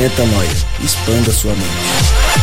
Metanoia. Expanda sua mente.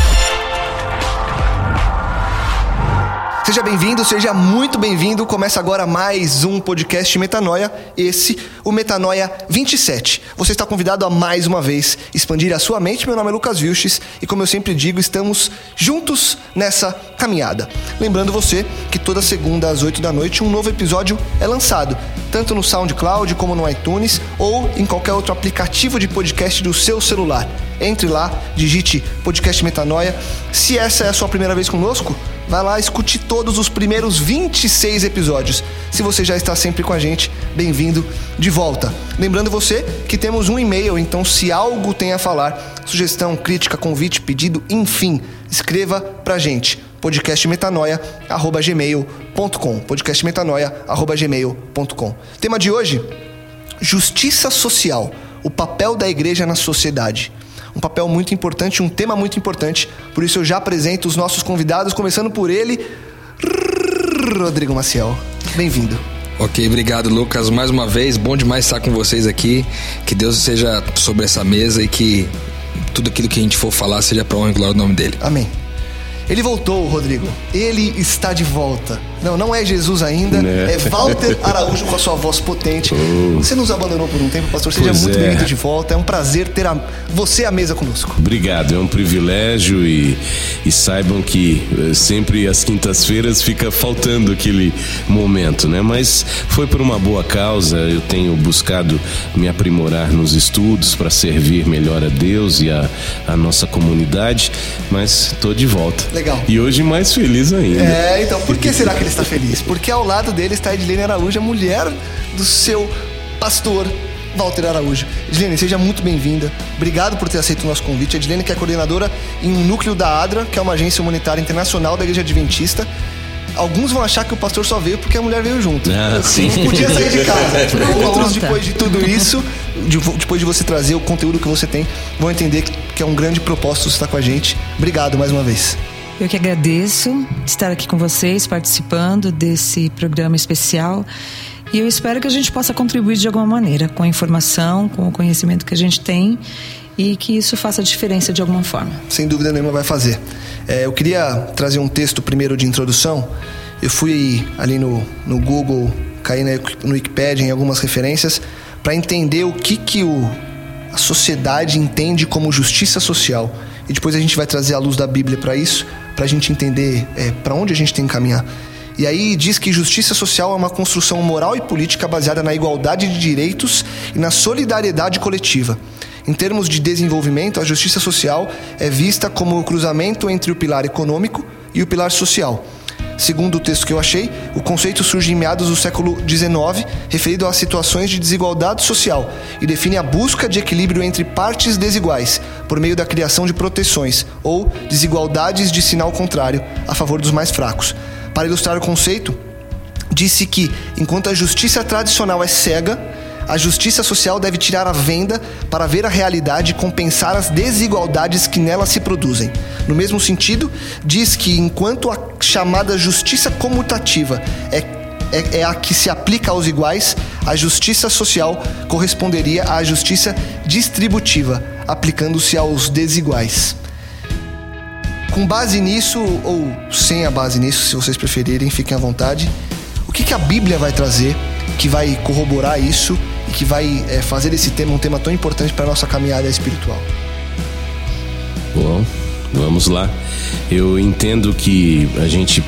Seja bem-vindo, seja muito bem-vindo. Começa agora mais um podcast Metanoia, esse, o Metanoia 27. Você está convidado a mais uma vez expandir a sua mente. Meu nome é Lucas Vilches e, como eu sempre digo, estamos juntos nessa caminhada. Lembrando você que toda segunda às 8 da noite um novo episódio é lançado, tanto no SoundCloud como no iTunes ou em qualquer outro aplicativo de podcast do seu celular. Entre lá, digite podcast Metanoia. Se essa é a sua primeira vez conosco, Vai lá, escute todos os primeiros 26 episódios. Se você já está sempre com a gente, bem-vindo de volta. Lembrando você que temos um e-mail, então se algo tem a falar, sugestão, crítica, convite, pedido, enfim, escreva pra gente. podcastmetanoia@gmail.com. podcastmetanoia@gmail.com. Tema de hoje: justiça social, o papel da igreja na sociedade um papel muito importante, um tema muito importante. Por isso eu já apresento os nossos convidados, começando por ele, Rodrigo Maciel. Bem-vindo. Ok, obrigado, Lucas. Mais uma vez, bom demais estar com vocês aqui. Que Deus seja sobre essa mesa e que tudo aquilo que a gente for falar seja para honra e glória do nome dele. Amém. Ele voltou, Rodrigo. Ele está de volta. Não, não é Jesus ainda. Né? É Walter Araújo com a sua voz potente. Oh. Você nos abandonou por um tempo, pastor. Seja pois muito é. bem-vindo de volta. É um prazer ter a, você à mesa conosco. Obrigado. É um privilégio e, e saibam que eh, sempre às quintas-feiras fica faltando aquele momento, né? Mas foi por uma boa causa. Eu tenho buscado me aprimorar nos estudos para servir melhor a Deus e a, a nossa comunidade. Mas estou de volta. Legal. E hoje mais feliz ainda. É, então por que será que ele está feliz? Porque ao lado dele está a Edilene Araújo, a mulher do seu pastor Walter Araújo. Edilene, seja muito bem-vinda. Obrigado por ter aceito o nosso convite. A Edilene que é coordenadora em um núcleo da ADRA, que é uma agência humanitária internacional da Igreja Adventista. Alguns vão achar que o pastor só veio porque a mulher veio junto. Ah, sim. Não podia sair de casa. Outros, depois de tudo isso, depois de você trazer o conteúdo que você tem, vão entender que é um grande propósito estar com a gente. Obrigado mais uma vez. Eu que agradeço estar aqui com vocês, participando desse programa especial. E eu espero que a gente possa contribuir de alguma maneira, com a informação, com o conhecimento que a gente tem e que isso faça diferença de alguma forma. Sem dúvida nenhuma vai fazer. É, eu queria trazer um texto primeiro de introdução. Eu fui ali no, no Google, caí no Wikipedia em algumas referências para entender o que, que o, a sociedade entende como justiça social. E depois a gente vai trazer a luz da Bíblia para isso para a gente entender é, para onde a gente tem que caminhar. E aí diz que justiça social é uma construção moral e política baseada na igualdade de direitos e na solidariedade coletiva. Em termos de desenvolvimento, a justiça social é vista como o cruzamento entre o pilar econômico e o pilar social Segundo o texto que eu achei, o conceito surge em meados do século XIX, referido a situações de desigualdade social, e define a busca de equilíbrio entre partes desiguais, por meio da criação de proteções, ou desigualdades de sinal contrário, a favor dos mais fracos. Para ilustrar o conceito, disse que, enquanto a justiça tradicional é cega, a justiça social deve tirar a venda para ver a realidade e compensar as desigualdades que nela se produzem. No mesmo sentido, diz que enquanto a chamada justiça comutativa é, é, é a que se aplica aos iguais, a justiça social corresponderia à justiça distributiva, aplicando-se aos desiguais. Com base nisso, ou sem a base nisso, se vocês preferirem, fiquem à vontade. O que, que a Bíblia vai trazer que vai corroborar isso e que vai é, fazer esse tema um tema tão importante para a nossa caminhada espiritual. Bom, Vamos lá. Eu entendo que a gente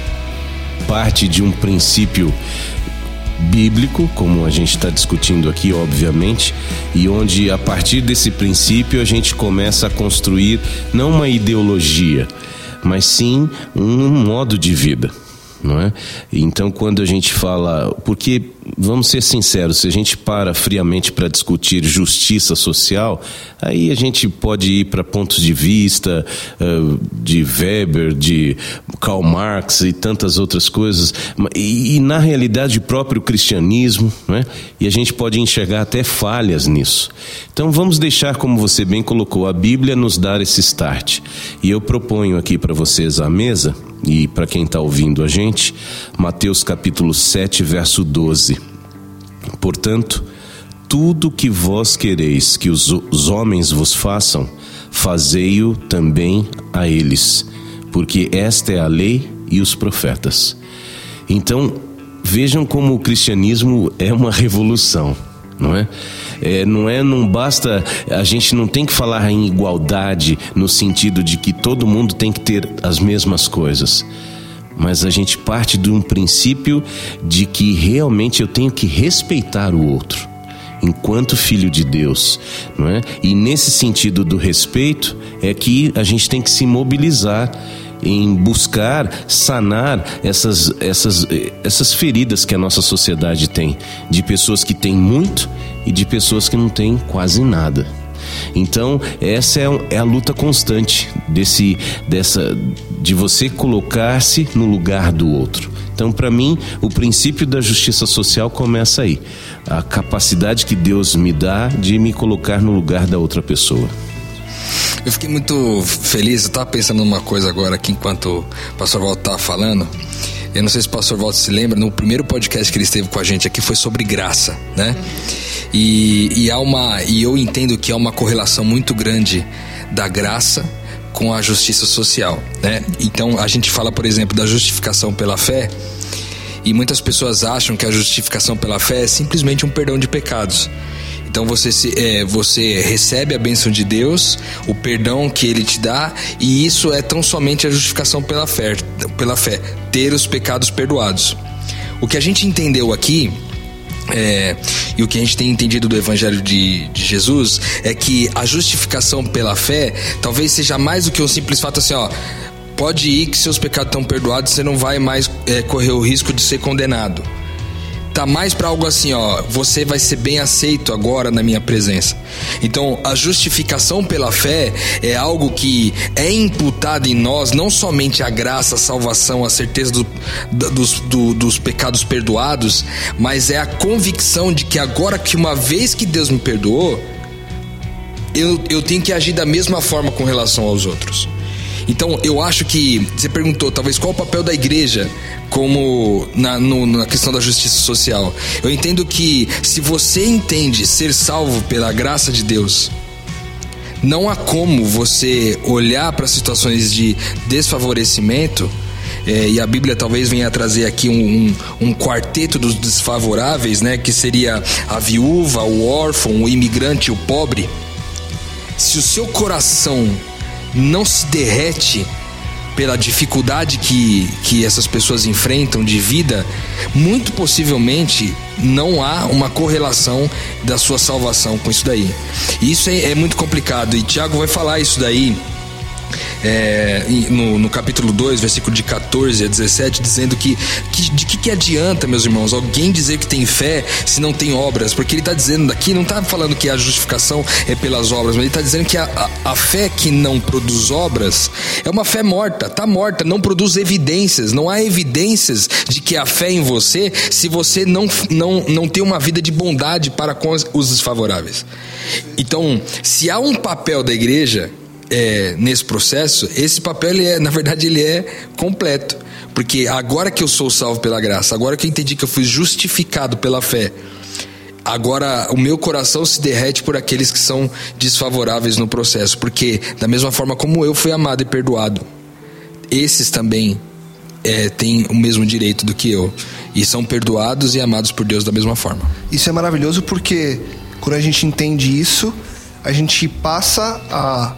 parte de um princípio bíblico, como a gente está discutindo aqui, obviamente, e onde a partir desse princípio a gente começa a construir não uma ideologia, mas sim um modo de vida não é? Então, quando a gente fala, porque vamos ser sinceros, se a gente para friamente para discutir justiça social, aí a gente pode ir para pontos de vista uh, de Weber, de Karl Marx e tantas outras coisas, e, e na realidade o próprio cristianismo, é? e a gente pode enxergar até falhas nisso. Então, vamos deixar, como você bem colocou, a Bíblia nos dar esse start. E eu proponho aqui para vocês à mesa e para quem está ouvindo a gente, Mateus capítulo 7, verso 12. Portanto, tudo que vós quereis que os, os homens vos façam, fazei-o também a eles, porque esta é a lei e os profetas. Então, vejam como o cristianismo é uma revolução não é? é? Não é, não basta, a gente não tem que falar em igualdade no sentido de que todo mundo tem que ter as mesmas coisas. Mas a gente parte de um princípio de que realmente eu tenho que respeitar o outro enquanto filho de Deus, não é? E nesse sentido do respeito é que a gente tem que se mobilizar em buscar sanar essas, essas, essas feridas que a nossa sociedade tem, de pessoas que têm muito e de pessoas que não têm quase nada. Então, essa é, é a luta constante desse, dessa, de você colocar-se no lugar do outro. Então, para mim, o princípio da justiça social começa aí. A capacidade que Deus me dá de me colocar no lugar da outra pessoa. Eu fiquei muito feliz, eu estava pensando numa coisa agora aqui enquanto o pastor Walter estava falando. Eu não sei se o pastor Walter se lembra, no primeiro podcast que ele esteve com a gente aqui foi sobre graça, né? E, e, há uma, e eu entendo que há uma correlação muito grande da graça com a justiça social, né? Então a gente fala, por exemplo, da justificação pela fé, e muitas pessoas acham que a justificação pela fé é simplesmente um perdão de pecados. Então você, se, é, você recebe a bênção de Deus, o perdão que Ele te dá, e isso é tão somente a justificação pela fé, pela fé, ter os pecados perdoados. O que a gente entendeu aqui é, e o que a gente tem entendido do Evangelho de, de, Jesus é que a justificação pela fé talvez seja mais do que um simples fato assim, ó. Pode ir que seus pecados estão perdoados, você não vai mais é, correr o risco de ser condenado tá mais para algo assim, ó, você vai ser bem aceito agora na minha presença. Então, a justificação pela fé é algo que é imputado em nós, não somente a graça, a salvação, a certeza do, dos, do, dos pecados perdoados, mas é a convicção de que agora que uma vez que Deus me perdoou, eu, eu tenho que agir da mesma forma com relação aos outros. Então, eu acho que você perguntou, talvez qual o papel da igreja como na, no, na questão da justiça social. Eu entendo que se você entende ser salvo pela graça de Deus, não há como você olhar para situações de desfavorecimento. É, e a Bíblia talvez venha trazer aqui um, um, um, quarteto dos desfavoráveis, né? Que seria a viúva, o órfão, o imigrante, o pobre. Se o seu coração não se derrete pela dificuldade que, que essas pessoas enfrentam de vida, muito possivelmente não há uma correlação da sua salvação com isso daí. Isso é, é muito complicado. E Tiago vai falar isso daí é, no, no, capítulo 2, versículo de 14 a 17, dizendo que, que de que, que adianta, meus irmãos, alguém dizer que tem fé se não tem obras? Porque ele está dizendo aqui, não está falando que a justificação é pelas obras, mas ele está dizendo que a, a, a, fé que não produz obras é uma fé morta, está morta, não produz evidências, não há evidências de que a fé em você se você não, não, não tem uma vida de bondade para com os desfavoráveis. Então, se há um papel da igreja é, nesse processo, esse papel, ele é, na verdade, ele é completo. Porque agora que eu sou salvo pela graça, agora que eu entendi que eu fui justificado pela fé, agora o meu coração se derrete por aqueles que são desfavoráveis no processo. Porque, da mesma forma como eu fui amado e perdoado, esses também é, têm o mesmo direito do que eu. E são perdoados e amados por Deus da mesma forma. Isso é maravilhoso porque, quando a gente entende isso, a gente passa a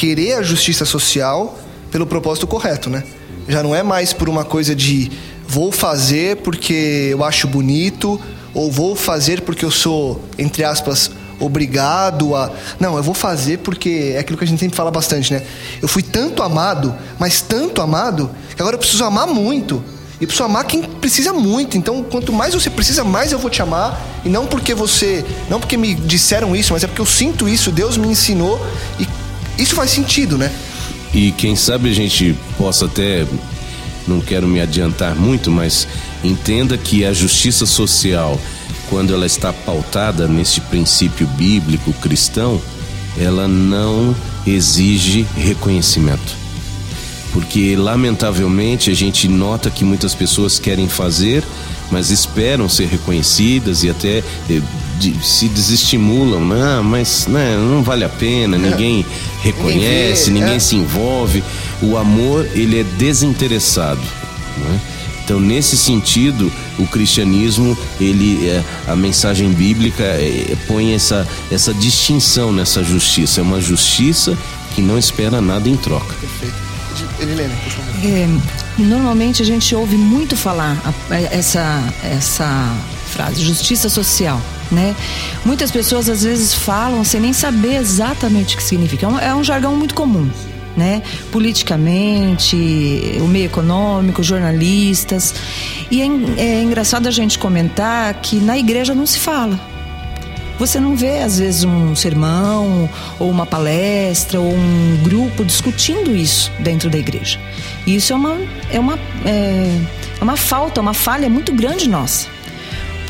querer a justiça social pelo propósito correto, né? Já não é mais por uma coisa de vou fazer porque eu acho bonito ou vou fazer porque eu sou, entre aspas, obrigado a. Não, eu vou fazer porque é aquilo que a gente sempre fala bastante, né? Eu fui tanto amado, mas tanto amado, que agora eu preciso amar muito. E preciso amar quem precisa muito. Então, quanto mais você precisa, mais eu vou te amar. E não porque você. Não porque me disseram isso, mas é porque eu sinto isso, Deus me ensinou. E isso faz sentido, né? E quem sabe a gente possa até. Não quero me adiantar muito, mas entenda que a justiça social, quando ela está pautada nesse princípio bíblico cristão, ela não exige reconhecimento porque lamentavelmente a gente nota que muitas pessoas querem fazer, mas esperam ser reconhecidas e até eh, se desestimulam, não, mas né, não vale a pena, ninguém reconhece, ninguém, ninguém é. se envolve. O amor ele é desinteressado. Né? Então, nesse sentido, o cristianismo, ele, é, a mensagem bíblica é, põe essa, essa distinção nessa justiça. É uma justiça que não espera nada em troca. Perfeito. Edilene, por favor. É, normalmente a gente ouve muito falar essa, essa frase, justiça social. Né? Muitas pessoas às vezes falam sem nem saber exatamente o que significa. É um, é um jargão muito comum. Né? Politicamente, o meio econômico, jornalistas. E é, é engraçado a gente comentar que na igreja não se fala você não vê, às vezes, um sermão, ou uma palestra, ou um grupo discutindo isso dentro da igreja. E isso é uma, é uma, é, é uma falta, uma falha muito grande nossa.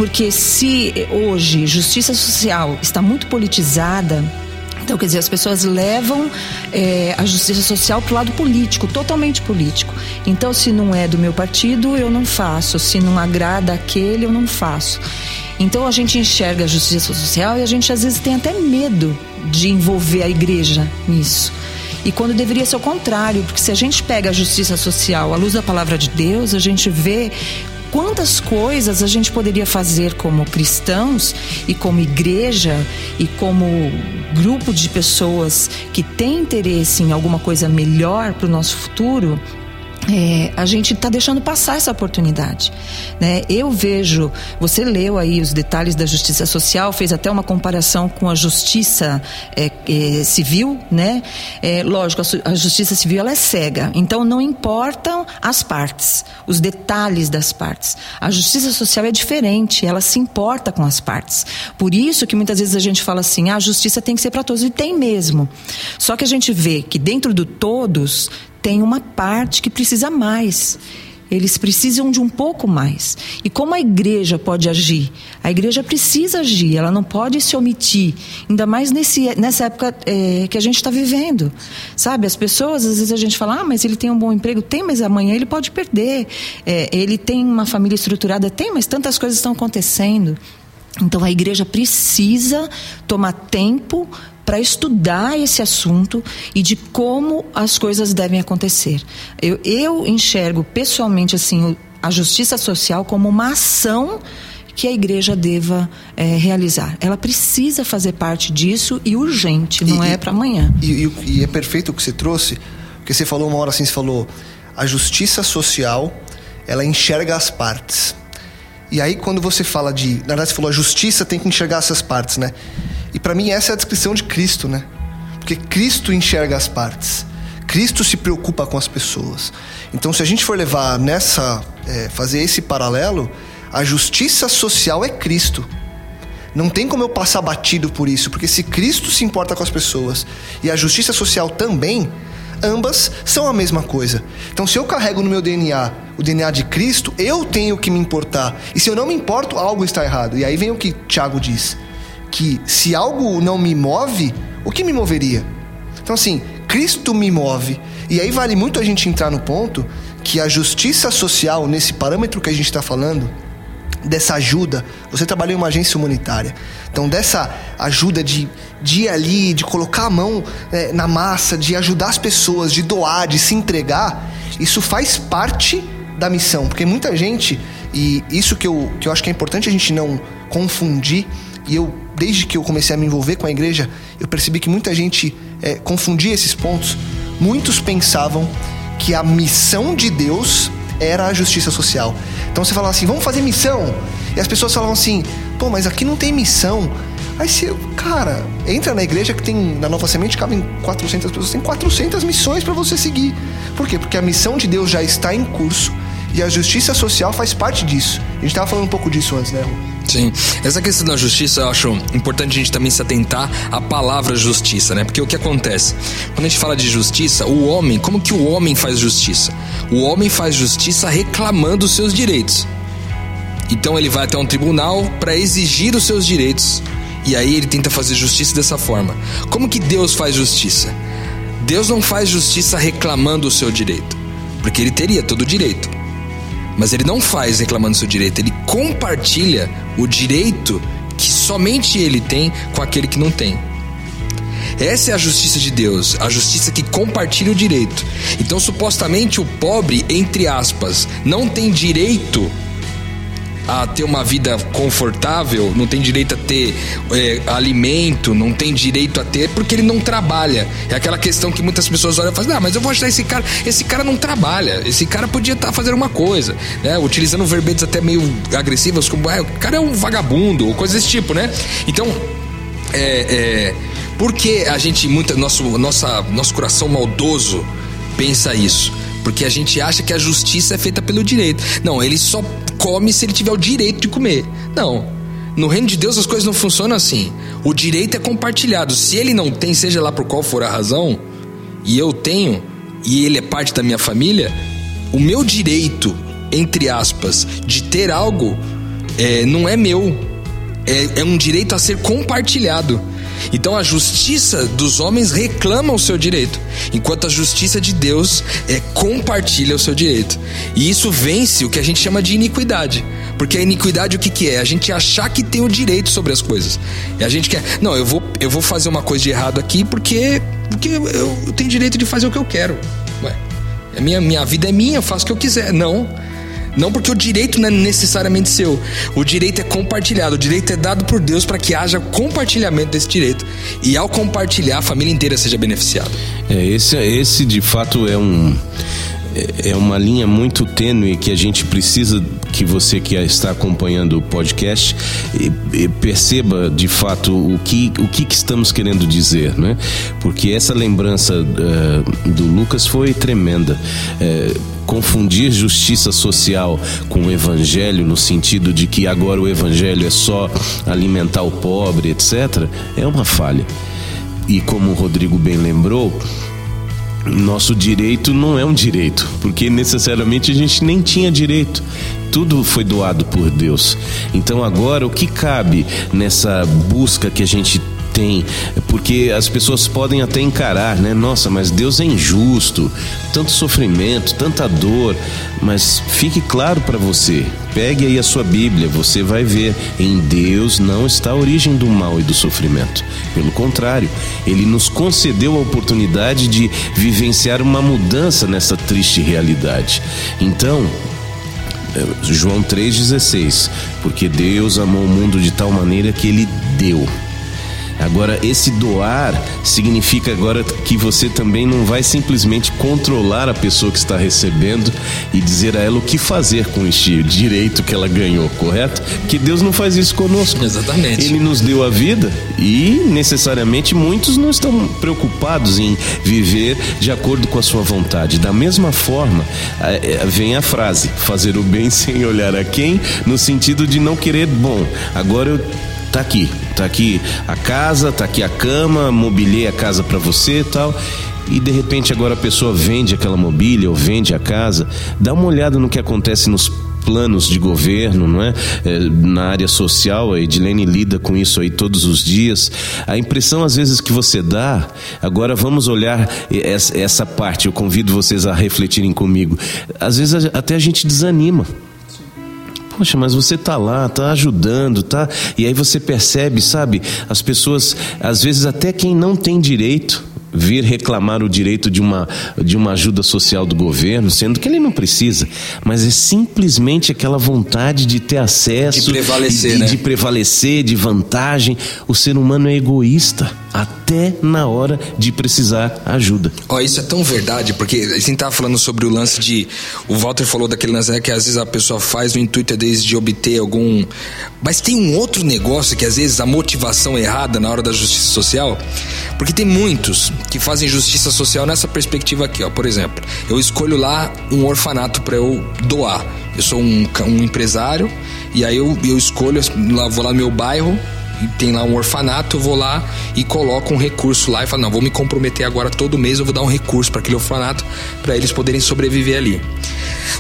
Porque se hoje justiça social está muito politizada, então, quer dizer, as pessoas levam é, a justiça social para o lado político, totalmente político. Então, se não é do meu partido, eu não faço. Se não agrada aquele, eu não faço. Então a gente enxerga a justiça social e a gente às vezes tem até medo de envolver a igreja nisso. E quando deveria ser o contrário, porque se a gente pega a justiça social à luz da palavra de Deus, a gente vê quantas coisas a gente poderia fazer como cristãos e como igreja e como grupo de pessoas que tem interesse em alguma coisa melhor para o nosso futuro é, a gente está deixando passar essa oportunidade. Né? Eu vejo, você leu aí os detalhes da justiça social, fez até uma comparação com a justiça é, é, civil, né? É, lógico, a, a, justiça civil ela é cega, então não importam as partes, os detalhes das partes. A justiça social é diferente, ela se importa com as partes. Por isso que muitas vezes a gente fala assim, ah, a justiça tem que ser para todos e tem mesmo. Só que a gente vê que dentro do todos tem uma parte que precisa mais. Eles precisam de um pouco mais. E como a igreja pode agir? A igreja precisa agir, ela não pode se omitir. Ainda mais nesse, nessa época é, que a gente está vivendo. Sabe, as pessoas, às vezes a gente fala, ah, mas ele tem um bom emprego. Tem, mas amanhã ele pode perder. É, ele tem uma família estruturada. Tem, mas tantas coisas estão acontecendo. Então a igreja precisa tomar tempo para estudar esse assunto e de como as coisas devem acontecer. Eu, eu enxergo pessoalmente assim a justiça social como uma ação que a igreja deva é, realizar. Ela precisa fazer parte disso e urgente, não e, é para amanhã. E, e, e, é perfeito o que você trouxe, porque você falou uma hora assim, você falou a justiça social, ela enxerga as partes. E aí quando você fala de, na verdade você falou a justiça tem que enxergar essas partes, né? E para mim essa é a descrição de Cristo, né? Porque Cristo enxerga as partes. Cristo se preocupa com as pessoas. Então, se a gente for levar nessa, é, fazer esse paralelo, a justiça social é Cristo. Não tem como eu passar batido por isso, porque se Cristo se importa com as pessoas e a justiça social também, ambas são a mesma coisa. Então, se eu carrego no meu DNA o DNA de Cristo, eu tenho que me importar. E se eu não me importo, algo está errado. E aí vem o que Tiago diz que se algo não me move, o que me moveria? Então, assim, Cristo me move. E aí vale muito a gente entrar no ponto que a justiça social, nesse parâmetro que a gente está falando, dessa ajuda, você trabalha em uma agência humanitária. Então, dessa ajuda de, de ir ali, de colocar a mão é, na massa, de ajudar as pessoas, de doar, de se entregar, isso faz parte da missão. Porque muita gente, e isso que eu, que eu acho que é importante a gente não confundir, e eu desde que eu comecei a me envolver com a igreja, eu percebi que muita gente é, confundia esses pontos. Muitos pensavam que a missão de Deus era a justiça social. Então você falava assim, vamos fazer missão. E as pessoas falavam assim, pô, mas aqui não tem missão. Aí você, cara, entra na igreja que tem, na Nova Semente, cabem 400 pessoas, tem 400 missões para você seguir. Por quê? Porque a missão de Deus já está em curso e a justiça social faz parte disso. A gente estava falando um pouco disso antes, né, Ru? Sim. Essa questão da justiça, eu acho importante a gente também se atentar à palavra justiça, né? Porque o que acontece? Quando a gente fala de justiça, o homem, como que o homem faz justiça? O homem faz justiça reclamando os seus direitos. Então ele vai até um tribunal para exigir os seus direitos. E aí ele tenta fazer justiça dessa forma. Como que Deus faz justiça? Deus não faz justiça reclamando o seu direito, porque ele teria todo o direito. Mas ele não faz reclamando seu direito, ele compartilha o direito que somente ele tem com aquele que não tem. Essa é a justiça de Deus, a justiça que compartilha o direito. Então, supostamente, o pobre, entre aspas, não tem direito a ter uma vida confortável, não tem direito a ter é, alimento, não tem direito a ter, porque ele não trabalha. É aquela questão que muitas pessoas olham e falam, ah, mas eu vou ajudar esse cara. Esse cara não trabalha, esse cara podia estar tá fazendo uma coisa, né? Utilizando verbetes até meio agressivos, como ah, o cara é um vagabundo, ou coisas desse tipo, né? Então, é, é, por que a gente, muita, nosso, nossa, nosso coração maldoso pensa isso? Porque a gente acha que a justiça é feita pelo direito. Não, ele só come se ele tiver o direito de comer. Não. No reino de Deus as coisas não funcionam assim. O direito é compartilhado. Se ele não tem, seja lá por qual for a razão, e eu tenho, e ele é parte da minha família, o meu direito, entre aspas, de ter algo é, não é meu. É, é um direito a ser compartilhado. Então a justiça dos homens reclama o seu direito, enquanto a justiça de Deus é compartilha o seu direito. E isso vence o que a gente chama de iniquidade. Porque a iniquidade o que, que é? A gente achar que tem o direito sobre as coisas. E a gente quer, não, eu vou, eu vou fazer uma coisa de errado aqui porque, porque eu, eu tenho direito de fazer o que eu quero. Ué, a minha, minha vida é minha, eu faço o que eu quiser. Não. Não porque o direito não é necessariamente seu. O direito é compartilhado. O direito é dado por Deus para que haja compartilhamento desse direito. E ao compartilhar, a família inteira seja beneficiada. É, esse, esse de fato é um é uma linha muito tênue que a gente precisa que você que está acompanhando o podcast perceba de fato o que, o que, estamos querendo dizer, né? Porque essa lembrança uh, do Lucas foi tremenda. Uh, confundir justiça social com o evangelho no sentido de que agora o evangelho é só alimentar o pobre, etc, é uma falha. E como o Rodrigo bem lembrou, nosso direito não é um direito, porque necessariamente a gente nem tinha direito. Tudo foi doado por Deus. Então agora o que cabe nessa busca que a gente tem, porque as pessoas podem até encarar, né? Nossa, mas Deus é injusto, tanto sofrimento, tanta dor, mas fique claro para você, pegue aí a sua Bíblia, você vai ver, em Deus não está a origem do mal e do sofrimento. Pelo contrário, ele nos concedeu a oportunidade de vivenciar uma mudança nessa triste realidade. Então, eh, João 3,16: Porque Deus amou o mundo de tal maneira que ele deu Agora, esse doar significa agora que você também não vai simplesmente controlar a pessoa que está recebendo e dizer a ela o que fazer com este direito que ela ganhou, correto? Que Deus não faz isso conosco. Exatamente. Ele nos deu a vida e necessariamente muitos não estão preocupados em viver de acordo com a sua vontade. Da mesma forma, é, vem a frase: fazer o bem sem olhar a quem, no sentido de não querer, bom, agora eu tá aqui, tá aqui a casa, tá aqui a cama, mobilei a casa para você e tal. E de repente agora a pessoa vende aquela mobília ou vende a casa. Dá uma olhada no que acontece nos planos de governo, não é? é? Na área social, a Edilene lida com isso aí todos os dias. A impressão às vezes que você dá, agora vamos olhar essa parte, eu convido vocês a refletirem comigo. Às vezes até a gente desanima. Poxa, mas você tá lá, tá ajudando, tá? E aí você percebe, sabe? As pessoas, às vezes até quem não tem direito, vir reclamar o direito de uma, de uma ajuda social do governo, sendo que ele não precisa, mas é simplesmente aquela vontade de ter acesso, de prevalecer, e, né? de prevalecer, de vantagem. O ser humano é egoísta. Até na hora de precisar ajuda. Ó, oh, isso é tão verdade, porque a gente tava falando sobre o lance de. O Walter falou daquele lance né, que às vezes a pessoa faz no intuito desde de obter algum. Mas tem um outro negócio que às vezes a motivação é errada na hora da justiça social, porque tem muitos que fazem justiça social nessa perspectiva aqui, ó. Por exemplo, eu escolho lá um orfanato para eu doar. Eu sou um, um empresário e aí eu, eu escolho, lá, vou lá no meu bairro tem lá um orfanato, eu vou lá e coloco um recurso lá e falo, não, vou me comprometer agora todo mês, eu vou dar um recurso para aquele orfanato para eles poderem sobreviver ali.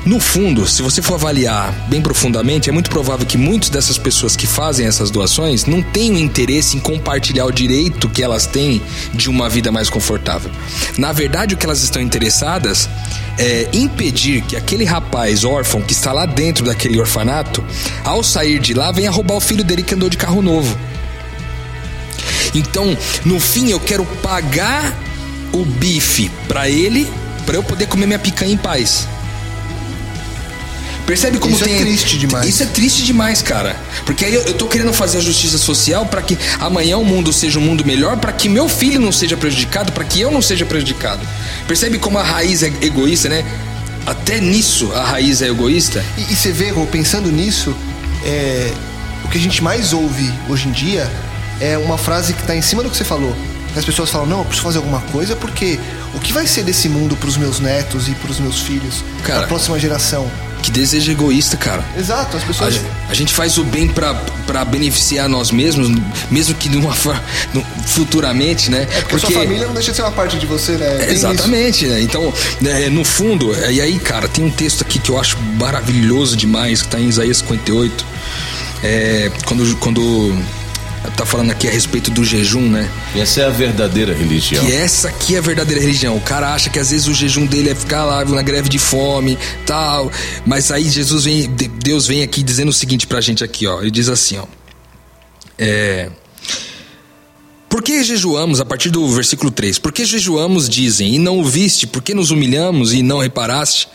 No fundo, se você for avaliar bem profundamente, é muito provável que muitas dessas pessoas que fazem essas doações não tenham interesse em compartilhar o direito que elas têm de uma vida mais confortável. Na verdade, o que elas estão interessadas é impedir que aquele rapaz órfão que está lá dentro daquele orfanato, ao sair de lá, venha roubar o filho dele que andou de carro novo. Então, no fim, eu quero pagar o bife para ele, para eu poder comer minha picanha em paz. Percebe como isso tem. Isso é triste demais. Isso é triste demais, cara. Porque aí eu, eu tô querendo fazer a justiça social para que amanhã o mundo seja um mundo melhor, para que meu filho não seja prejudicado, para que eu não seja prejudicado. Percebe como a raiz é egoísta, né? Até nisso a raiz é egoísta. E, e você vê, Rô, pensando nisso, é, o que a gente mais ouve hoje em dia é uma frase que está em cima do que você falou. As pessoas falam, não, eu preciso fazer alguma coisa porque o que vai ser desse mundo para os meus netos e para os meus filhos, para a próxima geração? Que desejo egoísta, cara. Exato, as pessoas. A, a gente faz o bem para beneficiar nós mesmos, mesmo que numa, futuramente, né? É porque, porque sua família não deixa de ser uma parte de você, né? É, exatamente, né? Então, né, no fundo, é, e aí, cara, tem um texto aqui que eu acho maravilhoso demais, que está em Isaías 58. É, quando, quando tá falando aqui a respeito do jejum, né? Essa é a verdadeira religião. Que essa aqui é a verdadeira religião. O cara acha que às vezes o jejum dele é ficar lá na greve de fome, tal. Mas aí Jesus vem, Deus vem aqui dizendo o seguinte pra gente aqui, ó. Ele diz assim, ó. É. Por que jejuamos, a partir do versículo 3? Por que jejuamos, dizem, e não o viste? Por que nos humilhamos e não reparaste?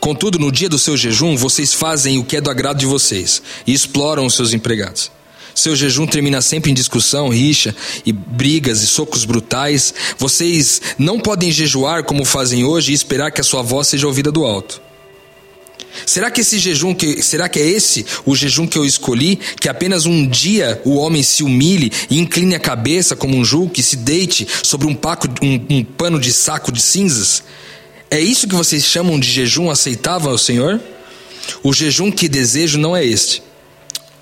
Contudo, no dia do seu jejum, vocês fazem o que é do agrado de vocês e exploram os seus empregados. Seu jejum termina sempre em discussão, rixa e brigas e socos brutais. Vocês não podem jejuar como fazem hoje e esperar que a sua voz seja ouvida do alto. Será que esse jejum que será que é esse o jejum que eu escolhi, que apenas um dia o homem se humilhe e incline a cabeça como um jugo que se deite sobre um, paco, um, um pano de saco de cinzas? É isso que vocês chamam de jejum aceitável ao Senhor? O jejum que desejo não é este.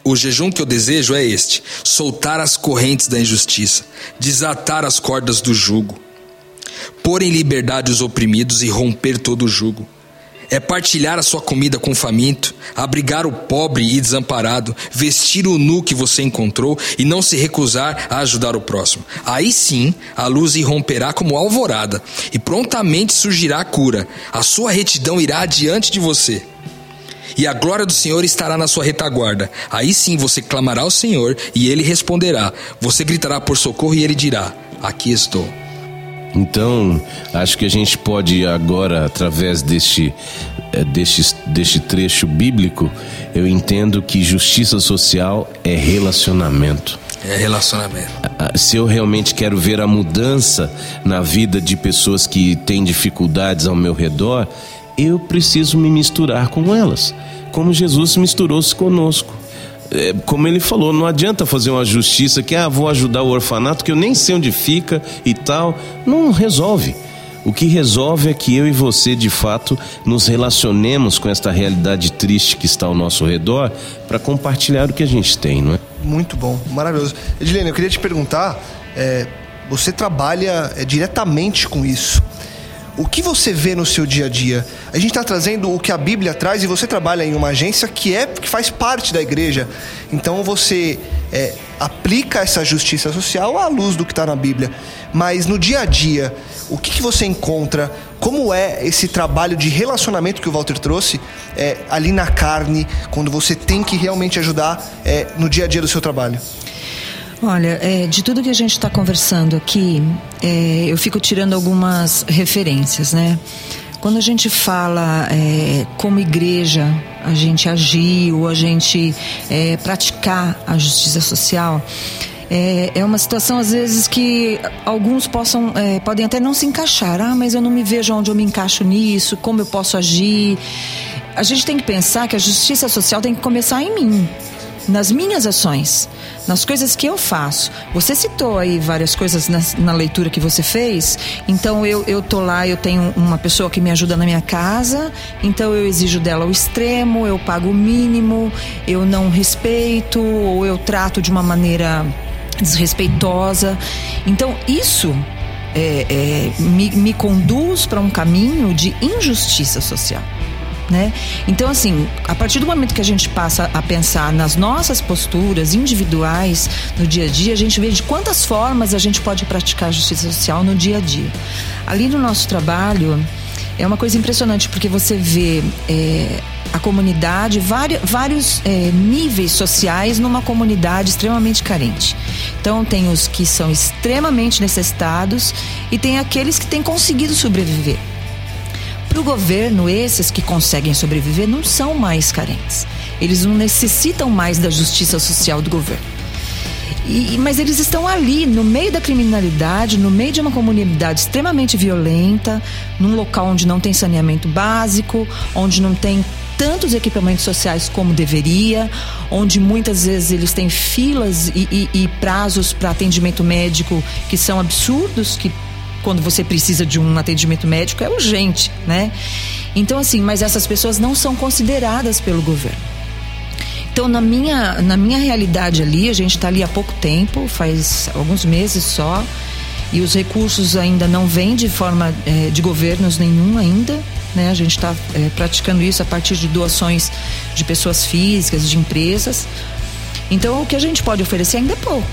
O jejum que eu desejo é este: soltar as correntes da injustiça, desatar as cordas do jugo, pôr em liberdade os oprimidos e romper todo o jugo. É partilhar a sua comida com o faminto, abrigar o pobre e desamparado, vestir o nu que você encontrou e não se recusar a ajudar o próximo. Aí sim a luz irromperá como alvorada e prontamente surgirá a cura. A sua retidão irá adiante de você e a glória do Senhor estará na sua retaguarda. Aí sim você clamará ao Senhor e ele responderá. Você gritará por socorro e ele dirá: Aqui estou. Então, acho que a gente pode agora, através deste, eh, deste, deste trecho bíblico, eu entendo que justiça social é relacionamento. É relacionamento. Se eu realmente quero ver a mudança na vida de pessoas que têm dificuldades ao meu redor, eu preciso me misturar com elas, como Jesus misturou-se conosco. É, como ele falou, não adianta fazer uma justiça que, ah, vou ajudar o orfanato, que eu nem sei onde fica e tal. Não resolve. O que resolve é que eu e você, de fato, nos relacionemos com esta realidade triste que está ao nosso redor para compartilhar o que a gente tem, não é? Muito bom, maravilhoso. Edilene, eu queria te perguntar: é, você trabalha é, diretamente com isso o que você vê no seu dia a dia? A gente está trazendo o que a Bíblia traz e você trabalha em uma agência que é que faz parte da igreja. Então você é, aplica essa justiça social à luz do que está na Bíblia. Mas no dia a dia, o que, que, você encontra? Como é esse trabalho de relacionamento que o Walter trouxe é, ali na carne, quando você tem que realmente ajudar é, no dia a dia do seu trabalho? Olha, é, de tudo que a gente está conversando aqui, é, eu fico tirando algumas referências, né? Quando a gente fala é, como igreja, a gente agir ou a gente é, praticar a justiça social, é, é uma situação às vezes que alguns possam é, podem até não se encaixar. Ah, mas eu não me vejo onde eu me encaixo nisso, como eu posso agir. A gente tem que pensar que a justiça social tem que começar em mim nas minhas ações, nas coisas que eu faço. Você citou aí várias coisas na, na, leitura que você fez, então eu, eu tô lá, eu tenho uma pessoa que me ajuda na minha casa, então eu exijo dela o extremo, eu pago o mínimo, eu não respeito, ou eu trato de uma maneira desrespeitosa. Então isso é, é, me, me conduz para um caminho de injustiça social. Né? Então, assim, a partir do momento que a gente passa a pensar nas nossas posturas individuais no dia a dia, a gente vê de quantas formas a gente pode praticar justiça social no dia a dia. Ali no nosso trabalho, é uma coisa impressionante, porque você vê é, a comunidade, vários, vários é, níveis sociais numa comunidade extremamente carente. Então, tem os que são extremamente necessitados e tem aqueles que têm conseguido sobreviver. Para o governo, esses que conseguem sobreviver não são mais carentes. Eles não necessitam mais da justiça social do governo. E, mas eles estão ali, no meio da criminalidade, no meio de uma comunidade extremamente violenta, num local onde não tem saneamento básico, onde não tem tantos equipamentos sociais como deveria, onde muitas vezes eles têm filas e, e, e prazos para atendimento médico que são absurdos, que quando você precisa de um atendimento médico é urgente, né? Então, assim, mas essas pessoas não são consideradas pelo governo. Então, na minha, na minha realidade ali, a gente está ali há pouco tempo, faz alguns meses só, e os recursos ainda não vêm de forma é, de governos nenhum ainda. Né? A gente está é, praticando isso a partir de doações de pessoas físicas, de empresas. Então, o que a gente pode oferecer ainda é pouco.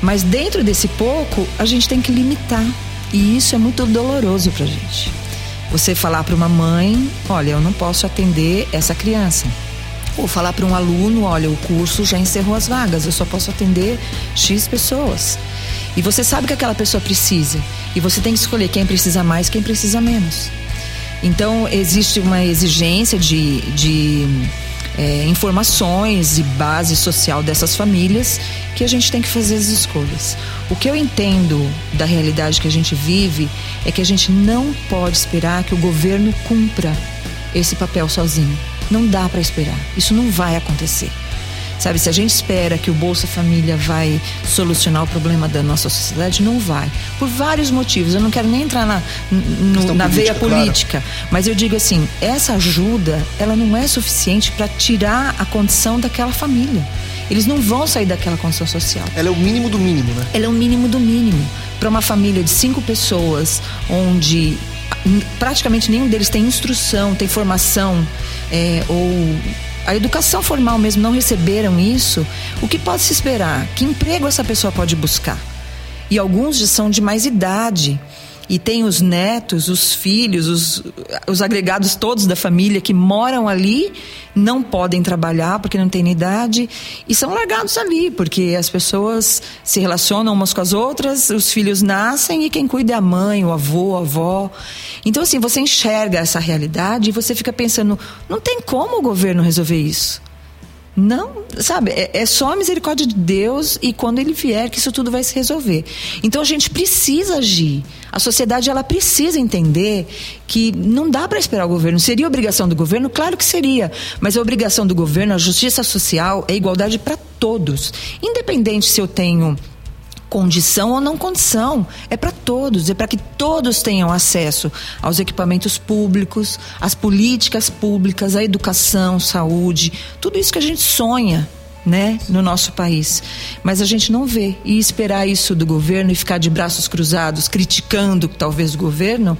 Mas dentro desse pouco, a gente tem que limitar e isso é muito doloroso para gente. Você falar para uma mãe, olha, eu não posso atender essa criança. Ou falar para um aluno, olha, o curso já encerrou as vagas, eu só posso atender X pessoas. E você sabe que aquela pessoa precisa. E você tem que escolher quem precisa mais, quem precisa menos. Então, existe uma exigência de, de é, informações e base social dessas famílias que a gente tem que fazer as escolhas. O que eu entendo da realidade que a gente vive é que a gente não pode esperar que o governo cumpra esse papel sozinho. Não dá para esperar. Isso não vai acontecer. Sabe, se a gente espera que o Bolsa Família vai solucionar o problema da nossa sociedade, não vai. Por vários motivos. Eu não quero nem entrar na, no, na política, veia política. Claro. Mas eu digo assim, essa ajuda, ela não é suficiente para tirar a condição daquela família. Eles não vão sair daquela condição social. Ela é o mínimo do mínimo, né? Ela é o mínimo do mínimo. Para uma família de cinco pessoas, onde praticamente nenhum deles tem instrução, tem formação é, ou a educação formal mesmo não receberam isso, o que pode se esperar? Que emprego essa pessoa pode buscar? E alguns já são de mais idade e tem os netos, os filhos, os, os agregados todos da família que moram ali, não podem trabalhar porque não têm idade e são largados ali, porque as pessoas se relacionam umas com as outras, os filhos nascem e quem cuida é a mãe, o avô, a avó. Então, assim, você enxerga essa realidade e você fica pensando: não tem como o governo resolver isso. Não, sabe, é, é, só a misericórdia de Deus e quando ele vier que isso tudo vai se resolver. Então a gente precisa agir. A sociedade ela precisa entender que não dá para esperar o governo. Seria obrigação do governo? Claro que seria. Mas a obrigação do governo, a justiça social, é igualdade para todos. Independente se eu tenho condição ou não condição. É para todos, é para que todos tenham acesso aos equipamentos públicos, às políticas públicas, à educação, saúde, tudo isso que a gente sonha. Né, no nosso país. Mas a gente não vê. E esperar isso do governo e ficar de braços cruzados, criticando talvez o governo,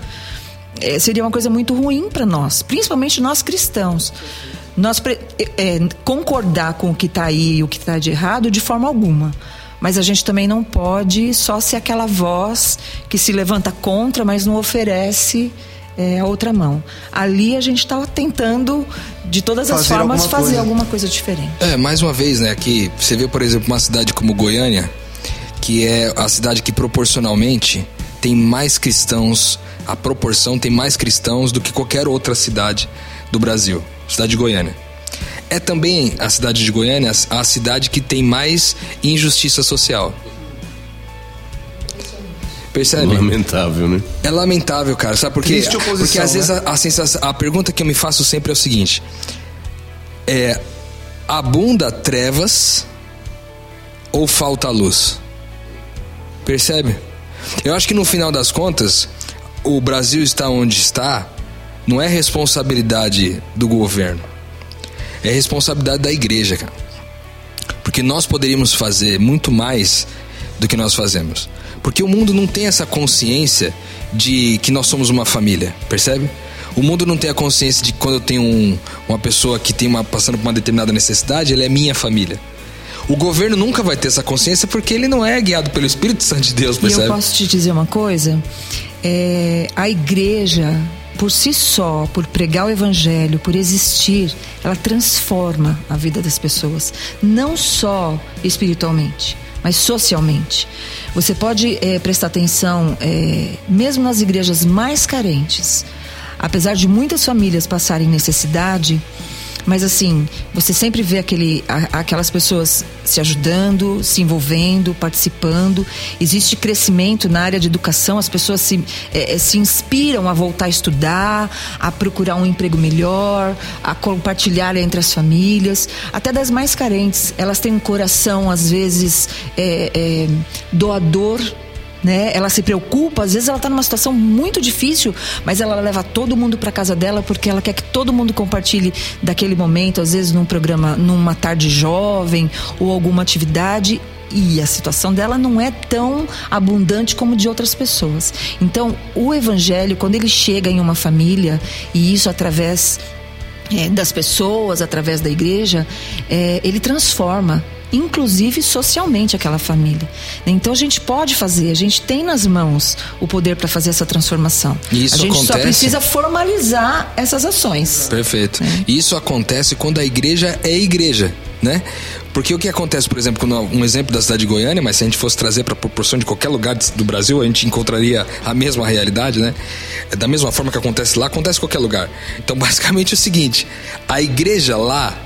é, seria uma coisa muito ruim para nós, principalmente nós cristãos. Nós é, concordar com o que está aí o que está de errado de forma alguma mas a gente também não pode só ser aquela voz que se levanta contra, mas não oferece é, a outra mão. Ali a gente estava tentando, de todas as fazer formas, alguma fazer coisa. alguma coisa diferente. É, mais uma vez, né? Aqui você vê, por exemplo, uma cidade como Goiânia, que é a cidade que proporcionalmente tem mais cristãos, a proporção tem mais cristãos do que qualquer outra cidade do Brasil, cidade de Goiânia. É também a cidade de Goiânia a cidade que tem mais injustiça social. Percebe? Lamentável, né? É lamentável, cara. Sabe por quê? Porque às né? vezes a, a sensação, a pergunta que eu me faço sempre é o seguinte: é abunda trevas ou falta luz? Percebe? Eu acho que no final das contas, o Brasil está onde está, não é responsabilidade do governo. É responsabilidade da igreja, cara. Porque nós poderíamos fazer muito mais do que nós fazemos. Porque o mundo não tem essa consciência de que nós somos uma família, percebe? O mundo não tem a consciência de que quando eu tenho um- uma pessoa que tem uma, passando por uma determinada necessidade, ela é minha família. O governo nunca vai ter essa consciência porque ele não é guiado pelo Espírito Santo de Deus, E percebe? eu posso te dizer uma coisa? É, a igreja, por si só, por pregar o evangelho, por existir, ela transforma a vida das pessoas. Não só espiritualmente, mas socialmente. Você pode é, prestar atenção, é, mesmo nas igrejas mais carentes, apesar de muitas famílias passarem necessidade, mas assim, você sempre vê aquele, aquelas pessoas se ajudando, se envolvendo, participando. Existe crescimento na área de educação, as pessoas se, eh, eh, se inspiram a voltar a estudar, a procurar um emprego melhor, a compartilhar entre as famílias, até das mais carentes. Elas têm um coração, às vezes, eh, eh, doador né? Ela se preocupa, às vezes ela está numa situação muito difícil, mas ela leva todo mundo para casa dela porque ela quer que todo mundo compartilhe daquele momento, às vezes num programa, numa tarde jovem ou alguma atividade. E a situação dela não é tão abundante como de outras pessoas. Então, o evangelho, quando ele chega em uma família, e isso através é, das pessoas, através da igreja, é, ele transforma, inclusive socialmente, aquela família. Então a gente pode fazer, a gente tem nas mãos o poder para fazer essa transformação. Isso a gente só acontece- precisa formalizar essas ações. Perfeito. É. E Isso acontece quando a igreja é igreja, né? Porque o que acontece, por exemplo, um exemplo da cidade de Goiânia, mas se a gente fosse trazer para a proporção de qualquer lugar do Brasil, a gente encontraria a mesma realidade, né? Da mesma forma que acontece lá, acontece em qualquer lugar. Então, basicamente é o seguinte: a igreja lá,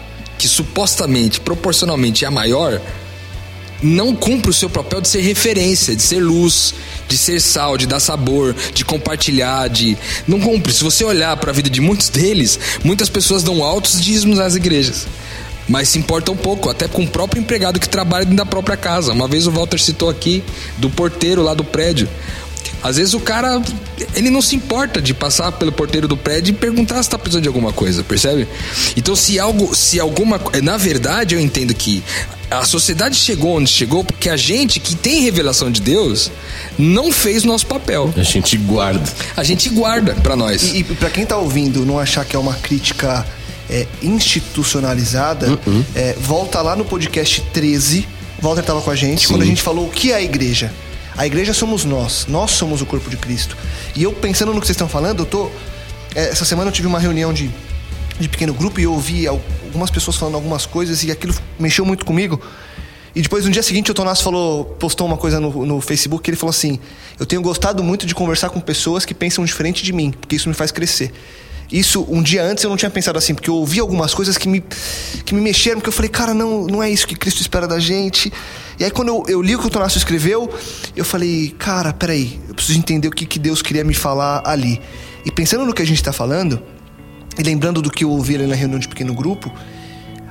que supostamente, proporcionalmente é a maior, não cumpre o seu papel de ser referência, de ser luz, de ser sal, de dar sabor, de compartilhar, de não cumpre. Se você olhar para a vida de muitos deles, muitas pessoas dão altos dízimos nas igrejas. Mas se importam pouco, até com o próprio empregado que trabalha dentro da própria casa. Uma vez o Walter citou aqui do porteiro lá do prédio. Às vezes o cara, ele não se importa de passar pelo porteiro do prédio e perguntar se tá precisando de alguma coisa, percebe? Então se algo, se alguma, na verdade eu entendo que a sociedade chegou onde chegou porque a gente que tem revelação de Deus não fez o nosso papel. A gente guarda. A gente guarda pra nós. E, e para quem tá ouvindo, não achar que é uma crítica é, institucionalizada, é, volta lá no podcast 13. Walter estava com a gente quando a gente falou o que é a igreja. A igreja somos nós, nós somos o corpo de Cristo. E eu pensando no que vocês estão falando, eu tô. é, essa semana eu tive uma reunião de, de pequeno grupo e eu ouvi al- algumas pessoas falando algumas coisas e aquilo mexeu muito comigo. E depois no dia seguinte o Tonás falou, postou uma coisa no, no Facebook que ele falou assim: Eu tenho gostado muito de conversar com pessoas que pensam diferente de mim, porque isso me faz crescer. Isso, um dia antes eu não tinha pensado assim, porque eu ouvi algumas coisas que me, que me mexeram, porque eu falei, cara, não, não é isso que Cristo espera da gente. E aí quando eu, eu li o que o Tonácio escreveu, eu falei, cara, peraí, eu preciso entender o que, que Deus queria me falar ali. E pensando no que a gente está falando, e lembrando do que eu ouvi ali na reunião de pequeno grupo,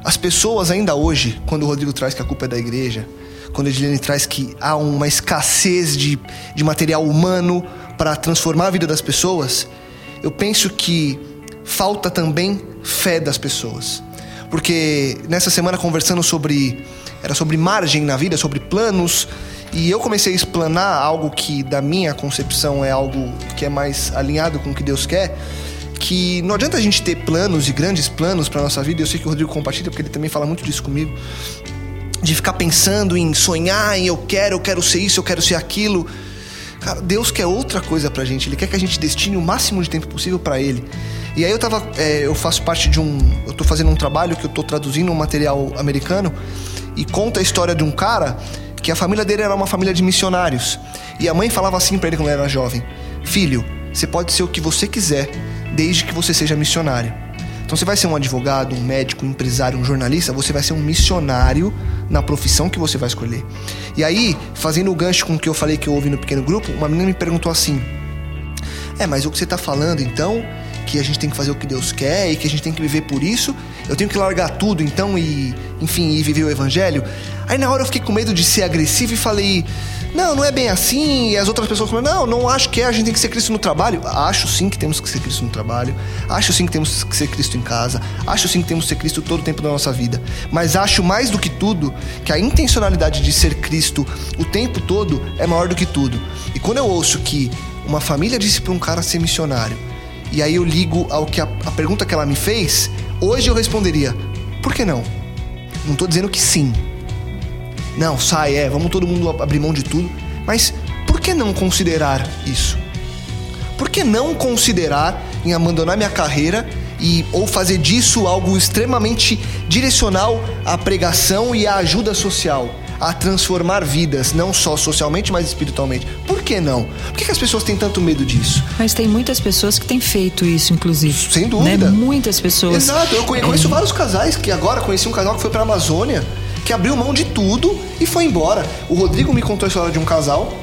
as pessoas ainda hoje, quando o Rodrigo traz que a culpa é da igreja, quando a Edilene traz que há uma escassez de, de material humano para transformar a vida das pessoas, eu penso que falta também fé das pessoas. Porque nessa semana conversando sobre. Era sobre margem na vida, sobre planos, e eu comecei a explanar algo que, da minha concepção, é algo que é mais alinhado com o que Deus quer que não adianta a gente ter planos e grandes planos para nossa vida. Eu sei que o Rodrigo compartilha porque ele também fala muito disso comigo. De ficar pensando em sonhar, em eu quero, eu quero ser isso, eu quero ser aquilo. Cara, Deus quer outra coisa pra gente. Ele quer que a gente destine o máximo de tempo possível para Ele. E aí eu tava, é, eu faço parte de um, eu tô fazendo um trabalho que eu tô traduzindo um material americano e conta a história de um cara que a família dele era uma família de missionários. E a mãe falava assim para ele quando ele era jovem: "Filho, você pode ser o que você quiser, desde que você seja missionário." Então Então você vai ser um advogado, um médico, um empresário, um jornalista, você vai ser um missionário na profissão que você vai escolher. E aí, fazendo o gancho com o que eu falei que eu ouvi no pequeno grupo, uma menina me perguntou assim: É, mas o que você está falando então? Que a gente tem que fazer o que Deus quer e que a gente tem que viver por isso? Eu tenho que largar tudo então e, enfim, e viver o evangelho? Aí na hora eu fiquei com medo de ser agressivo e falei: não, não é bem assim. E as outras pessoas falam, não, não acho que é, a gente tem que ser Cristo no trabalho. Acho sim que temos que ser Cristo no trabalho. Acho sim que temos que ser Cristo em casa. Acho sim que temos que ser Cristo todo o tempo da nossa vida. Mas acho mais do que tudo que a intencionalidade de ser Cristo o tempo todo é maior do que tudo. E quando eu ouço que uma família disse para um cara ser missionário, e aí eu ligo ao que a, a pergunta que ela me fez, hoje eu responderia: por que não? Não estou dizendo que sim. Não, sai, é, vamos todo mundo abrir mão de tudo. Mas por que não considerar isso? Por que não considerar em abandonar minha carreira e ou fazer disso algo extremamente direcional à pregação e à ajuda social? A transformar vidas, não só socialmente, mas espiritualmente. Por que não? Por que, que, as pessoas têm tanto medo disso? Mas tem muitas pessoas que têm feito isso, inclusive. Sem dúvida. Né? Muitas pessoas. Exato. Eu conheço é... vários casais que agora conheci um casal que foi para a Amazônia que abriu mão de tudo e foi embora. O Rodrigo me contou a história de um casal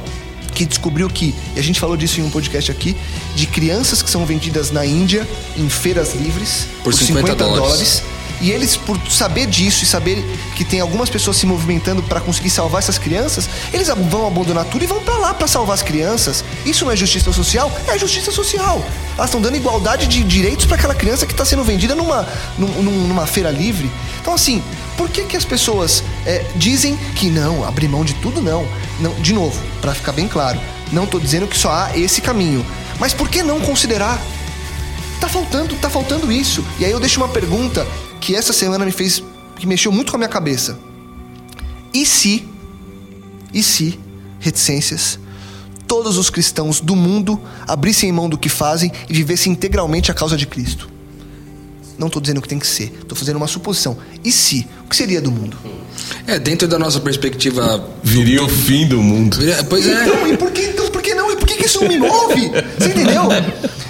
que descobriu que, e a gente falou disso em um podcast aqui, de crianças que são vendidas na Índia em feiras livres por, por 50, 50 dólares. E eles, por saber disso e saber que tem algumas pessoas se movimentando para conseguir salvar essas crianças, eles vão abandonar tudo e vão para lá para salvar as crianças. Isso não é justiça social? É justiça social. Elas estão dando igualdade de direitos para aquela criança que está sendo vendida numa, numa feira livre. Então, assim, por que, que as pessoas é, dizem que não, abrir mão de tudo não? não de novo, para ficar bem claro, não estou dizendo que só há esse caminho. Mas por que não considerar? Tá faltando, tá faltando isso. E aí eu deixo uma pergunta que essa semana me fez, que mexeu muito com a minha cabeça. E se, e se, reticências, todos os cristãos do mundo abrissem mão do que fazem e vivessem integralmente a causa de Cristo? Não estou dizendo que tem que ser, estou fazendo uma suposição. E se? O que seria do mundo? É, dentro da nossa perspectiva. Viria o fim do mundo. Pois é. Então, e por que, então, que isso não me move? Você entendeu?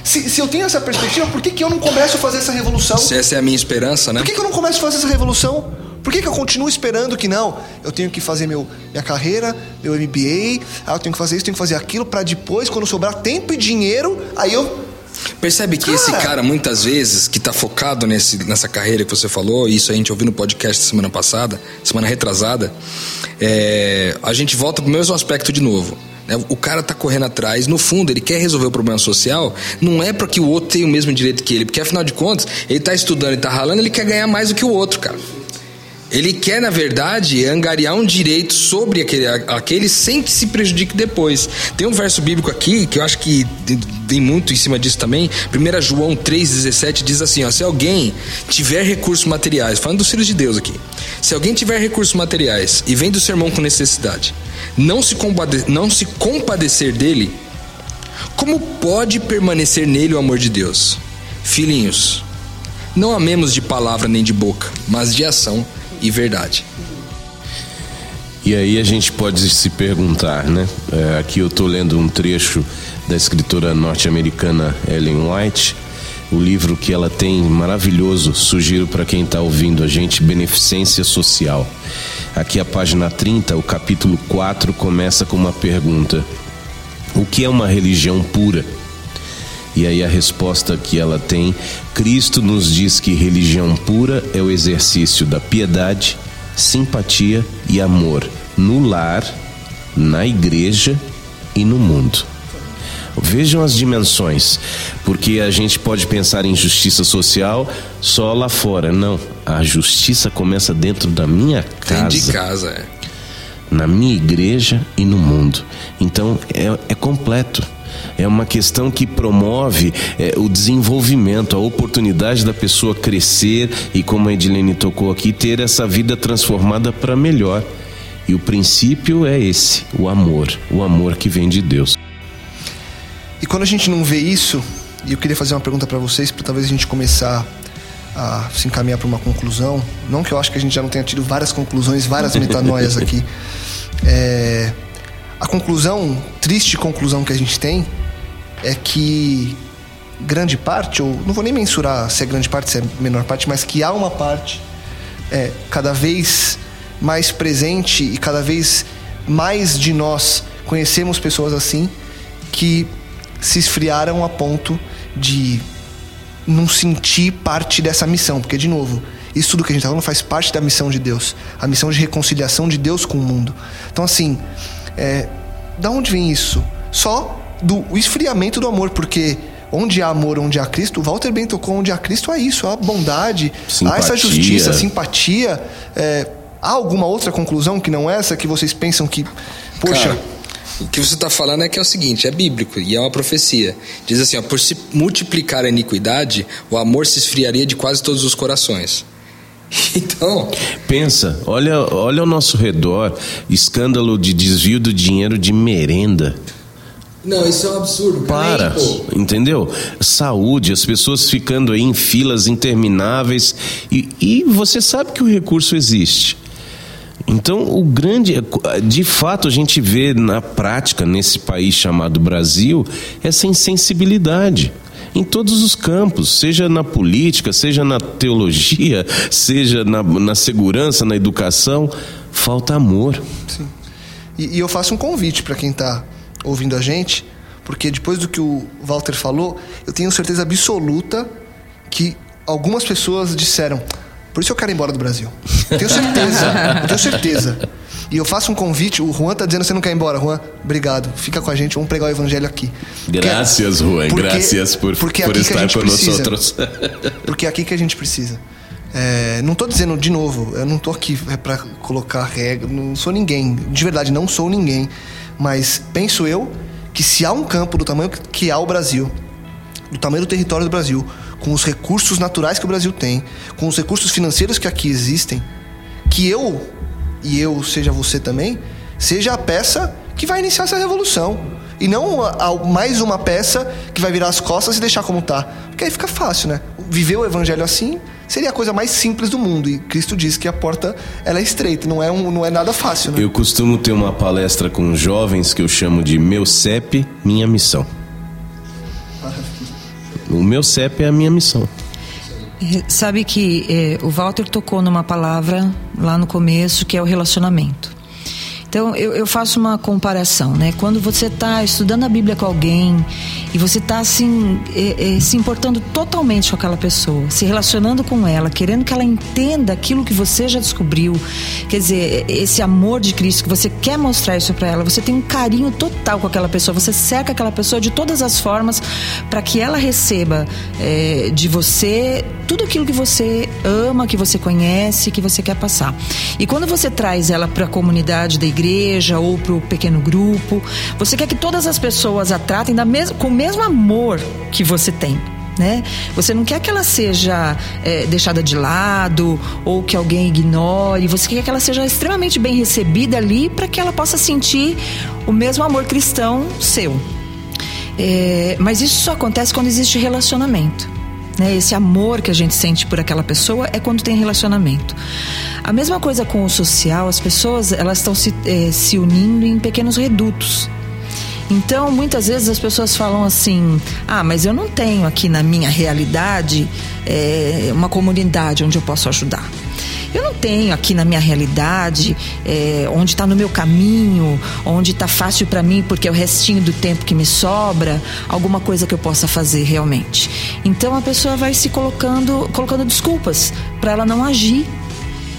Se, se eu tenho essa perspectiva, por que, que eu não começo a fazer essa revolução? Se essa é a minha esperança, né? Por que, que eu não começo a fazer essa revolução? Por que, que eu continuo esperando que não? Eu tenho que fazer meu, minha carreira, meu MBA, ah, eu tenho que fazer isso, tenho que fazer aquilo, para depois, quando sobrar tempo e dinheiro, aí eu Percebe que cara. esse cara, muitas vezes, que está focado nesse, nessa carreira que você falou, e isso a gente ouviu no podcast semana passada, semana retrasada, é, a gente volta pro mesmo aspecto de novo. Né? O cara tá correndo atrás, no fundo, ele quer resolver o problema social, não é para que o outro tenha o mesmo direito que ele, porque afinal de contas, ele tá estudando e tá ralando, ele quer ganhar mais do que o outro, cara. Ele quer, na verdade, angariar um direito sobre aquele, aquele sem que se prejudique depois. Tem um verso bíblico aqui que eu acho que vem muito em cima disso também. 1 João 3,17 diz assim: ó, se alguém tiver recursos materiais, falando dos filhos de Deus aqui, se alguém tiver recursos materiais e vem do sermão com necessidade, não se, não se compadecer dele, como pode permanecer nele o amor de Deus? Filhinhos, não amemos de palavra nem de boca, mas de ação e verdade. E aí a gente pode se perguntar, né? É, aqui eu estou lendo um trecho da escritora norte-americana Ellen White, o livro que ela tem maravilhoso, sugiro para quem está ouvindo a gente, Beneficência Social. Aqui a página 30, o capítulo 4 começa com uma pergunta: O que é uma religião pura? E aí a resposta que ela tem: Cristo nos diz que religião pura é o exercício da piedade, simpatia e amor no lar, na igreja e no mundo. Vejam as dimensões, porque a gente pode pensar em justiça social só lá fora. Não, a justiça começa dentro da minha casa. Dentro de casa, é. Na minha igreja e no mundo. Então é, é completo é uma questão que promove é, o desenvolvimento, a oportunidade da pessoa crescer e, como a Edilene tocou aqui, ter essa vida transformada para melhor. E o princípio é esse: o amor, o amor que vem de Deus. E quando a gente não vê isso, e eu queria fazer uma pergunta para vocês, para talvez a gente começar a se encaminhar para uma conclusão. Não que eu acho que a gente já não tenha tido várias conclusões, várias metanoias aqui. É, a conclusão, triste conclusão que a gente tem, é que grande parte, ou não vou nem mensurar se é grande parte, se é menor parte, mas que há uma parte é, cada vez mais presente e cada vez mais de nós conhecemos pessoas assim que se esfriaram a ponto de não sentir parte dessa missão, porque de novo, isso tudo que a gente está falando faz parte da missão de Deus, a missão de reconciliação de Deus com o mundo. Então assim, é, da onde vem isso? Só do esfriamento do amor, porque onde há amor, onde há Cristo, o Walter bem tocou onde há Cristo, há isso, há bondade, simpatia. há essa justiça, simpatia. É, há alguma outra conclusão que não essa que vocês pensam que, poxa. Cara, o que você está falando é que é o seguinte, é bíblico e é uma profecia. Diz assim, ó, por se multiplicar a iniquidade, o amor se esfriaria de quase todos os corações. Então. Pensa, olha, olha ao nosso redor, escândalo de desvio do dinheiro de merenda. Não, isso é um absurdo. Para, entendeu? Saúde, as pessoas ficando aí em filas intermináveis e, e você sabe que o recurso existe. Então, o grande, de fato, a gente vê na prática nesse país chamado Brasil essa insensibilidade em todos os campos, seja na política, seja na teologia, seja na, na segurança, na educação, falta amor. Sim. E, e eu faço um convite para quem está ouvindo a gente, porque depois do que o Walter falou, eu tenho certeza absoluta que algumas pessoas disseram: por isso eu quero ir embora do Brasil. Tenho certeza, tenho certeza. E eu faço um convite, o Juan tá dizendo que você não quer ir embora. Juan, obrigado. Fica com a gente, vamos pregar o evangelho aqui. Graças, Juan. Porque, graças por, porque por estar por nós outros. Porque é aqui que a gente precisa. É, não estou dizendo de novo, eu não estou aqui é para colocar regra, não sou ninguém, de verdade, não sou ninguém. Mas penso eu que se há um campo do tamanho que há o Brasil, do tamanho do território do Brasil, com os recursos naturais que o Brasil tem, com os recursos financeiros que aqui existem, que eu e eu, seja você também, seja a peça que vai iniciar essa revolução. E não mais uma peça que vai virar as costas e deixar como tá. Porque aí fica fácil, né? Viver o evangelho assim seria a coisa mais simples do mundo. E Cristo diz que a porta ela é estreita, não é, um, não é nada fácil, né? Eu costumo ter uma palestra com jovens que eu chamo de Meu CEP, Minha Missão. O meu CEP é a minha missão. É, sabe que é, o Walter tocou numa palavra lá no começo que é o relacionamento. Então eu, eu faço uma comparação, né? Quando você está estudando a Bíblia com alguém e você está assim é, é, se importando totalmente com aquela pessoa, se relacionando com ela, querendo que ela entenda aquilo que você já descobriu, quer dizer esse amor de Cristo que você quer mostrar isso para ela, você tem um carinho total com aquela pessoa, você cerca aquela pessoa de todas as formas para que ela receba é, de você tudo aquilo que você ama, que você conhece, que você quer passar. E quando você traz ela para a comunidade da igreja igreja ou para o pequeno grupo. Você quer que todas as pessoas a tratem da mes com o mesmo amor que você tem. Né? Você não quer que ela seja é, deixada de lado ou que alguém ignore. Você quer que ela seja extremamente bem recebida ali para que ela possa sentir o mesmo amor cristão seu. É, mas isso só acontece quando existe relacionamento. Né? Esse amor que a gente sente por aquela pessoa é quando tem relacionamento. A mesma coisa com o social, as pessoas elas estão se, eh, se unindo em pequenos redutos. Então, muitas vezes as pessoas falam assim: ah, mas eu não tenho aqui na minha realidade é, uma comunidade onde eu posso ajudar. Eu não tenho aqui na minha realidade, é, onde está no meu caminho, onde está fácil para mim, porque é o restinho do tempo que me sobra, alguma coisa que eu possa fazer realmente. Então a pessoa vai se colocando, colocando desculpas para ela não agir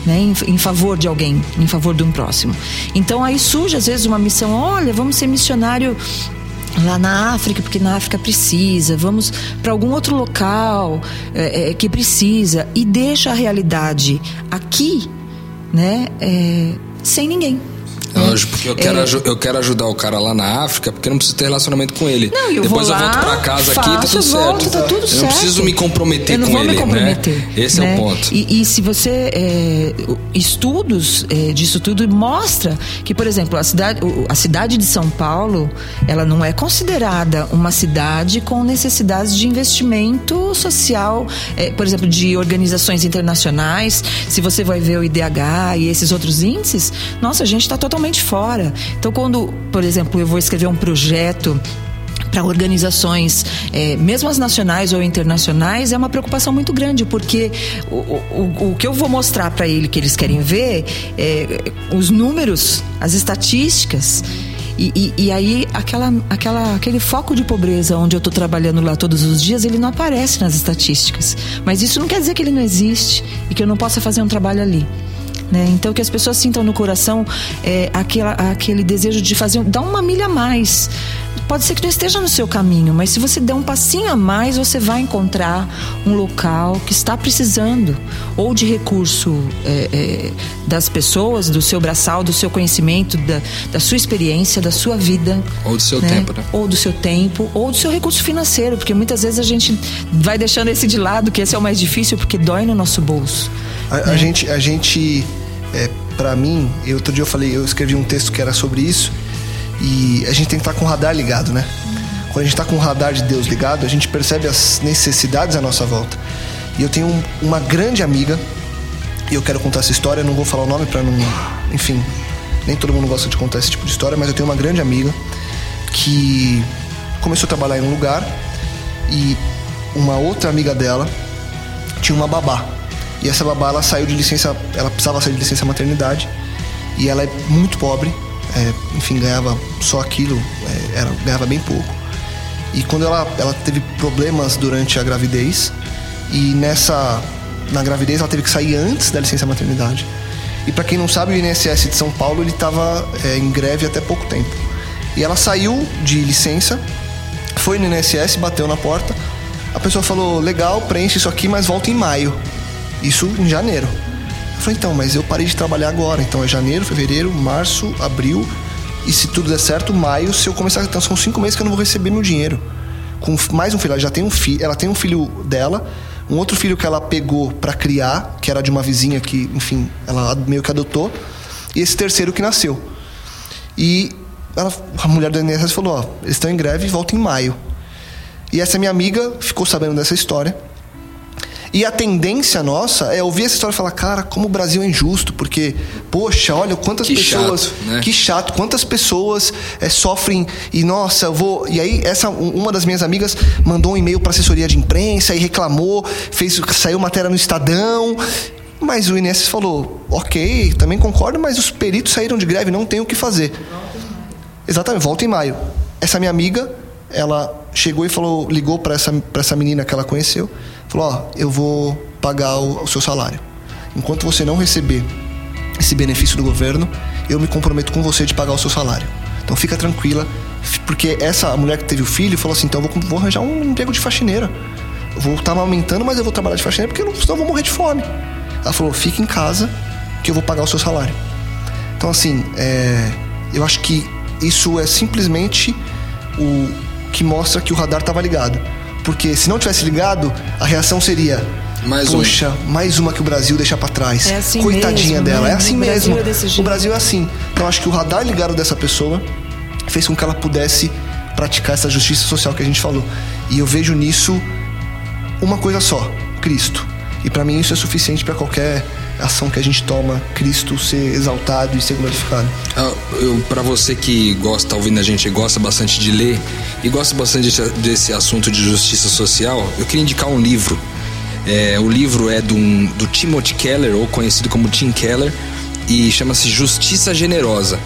né, em, em, favor de alguém, em favor de um próximo. Então aí surge às vezes uma missão, olha, vamos ser missionário lá na África, porque na África precisa, vamos para algum outro local é, é, que precisa e deixa a realidade aqui, né, é, sem ninguém. Lógico, porque eu quero, é... eu quero ajudar o cara lá na África, porque eu não preciso ter relacionamento com ele. Não, eu Depois vou eu volto pra casa faço, aqui, tá tudo volto, certo. Tá tudo eu não preciso me comprometer eu não com vou ele. Me comprometer, né? Esse né? é o ponto. E, e se você. É, estudos é, disso tudo mostra que, por exemplo, a cidade, a cidade de São Paulo, ela não é considerada uma cidade com necessidades de investimento social, é, por exemplo, de organizações internacionais. Se você vai ver o IDH e esses outros índices, nossa, a gente está totalmente fora. Então, quando, por exemplo, eu vou escrever um projeto para organizações, é, mesmo as nacionais ou internacionais, é uma preocupação muito grande, porque o, o, o que eu vou mostrar para ele que eles querem ver é os números, as estatísticas. E, e, e, aí aquela, aquela, aquele foco de pobreza onde eu estou trabalhando lá todos os dias, ele não aparece nas estatísticas. Mas isso não quer dizer que ele não existe e que eu não possa fazer um trabalho ali. Né? Então que as pessoas sintam no coração é, aquela, aquele desejo de fazer, dar uma milha a mais. Pode ser que não esteja no seu caminho, mas se você der um passinho a mais, você vai encontrar um local que está precisando ou de recurso é, é, das pessoas, do seu braçal, do seu conhecimento, da, da sua experiência, da sua vida. Ou do seu né? tempo, né? Ou do seu tempo, ou do seu recurso financeiro, porque muitas vezes a gente vai deixando esse de lado, que esse é o mais difícil, porque dói no nosso bolso. A, a gente, a gente é, para mim, eu, outro dia eu falei, eu escrevi um texto que era sobre isso, e a gente tem que estar com o radar ligado, né? Quando a gente está com o radar de Deus ligado, a gente percebe as necessidades à nossa volta. E eu tenho um, uma grande amiga, e eu quero contar essa história, não vou falar o nome para não. Enfim, nem todo mundo gosta de contar esse tipo de história, mas eu tenho uma grande amiga que começou a trabalhar em um lugar e uma outra amiga dela tinha uma babá. E essa babá ela saiu de licença, ela precisava sair de licença maternidade e ela é muito pobre, é, enfim ganhava só aquilo, é, era, ganhava bem pouco. E quando ela, ela teve problemas durante a gravidez e nessa na gravidez ela teve que sair antes da licença maternidade. E para quem não sabe, o INSS de São Paulo ele estava é, em greve até pouco tempo. E ela saiu de licença, foi no INSS, bateu na porta. A pessoa falou: legal, preenche isso aqui, mas volta em maio. Isso em janeiro. Eu falei, então, mas eu parei de trabalhar agora. Então é janeiro, fevereiro, março, abril. E se tudo der certo, maio, se eu começar. Então são cinco meses que eu não vou receber meu dinheiro. Com mais um filho. Ela já tem um filho. Ela tem um filho dela. Um outro filho que ela pegou para criar, que era de uma vizinha que, enfim, ela meio que adotou. E esse terceiro que nasceu. E ela, a mulher do INSS falou: ó, eles estão em greve e voltam em maio. E essa minha amiga ficou sabendo dessa história e a tendência nossa é ouvir essa história e falar, cara, como o Brasil é injusto, porque, poxa, olha quantas que pessoas. Chato, né? Que chato, quantas pessoas é, sofrem e, nossa, eu vou. E aí, essa, uma das minhas amigas mandou um e-mail para assessoria de imprensa e reclamou, fez, saiu matéria no Estadão. Mas o Inês falou, ok, também concordo, mas os peritos saíram de greve, não tem o que fazer. Exatamente, volta em maio. Essa minha amiga, ela chegou e falou, ligou para essa, pra essa menina que ela conheceu Falou: Ó, eu vou pagar o, o seu salário. Enquanto você não receber esse benefício do governo, eu me comprometo com você de pagar o seu salário. Então fica tranquila, porque essa mulher que teve o filho falou assim: então eu vou, vou arranjar um emprego de faxineira. Vou estar tá aumentando, mas eu vou trabalhar de faxineira porque senão eu vou morrer de fome. Ela falou: fica em casa que eu vou pagar o seu salário. Então, assim, é, eu acho que isso é simplesmente o que mostra que o radar estava ligado. Porque se não tivesse ligado, a reação seria mais Poxa, um. mais uma que o Brasil deixa para trás. É assim Coitadinha mesmo, dela. né? É assim O mesmo. Brasil é desse o. Brasil é assim. Então acho que o radar ligado dessa pessoa fez com que ela pudesse praticar essa justiça social que a gente falou. E eu vejo nisso uma coisa só: Cristo. E para mim isso é suficiente para qualquer ação que a gente toma, Cristo ser exaltado e ser glorificado. Ah, para você que gosta, tá ouvindo a gente, gosta bastante de ler e gosta bastante desse, assunto de justiça social, eu queria indicar um livro. É, o livro é do, do Timothy Keller, ou conhecido como Tim Keller, e chama-se Justiça Generosa.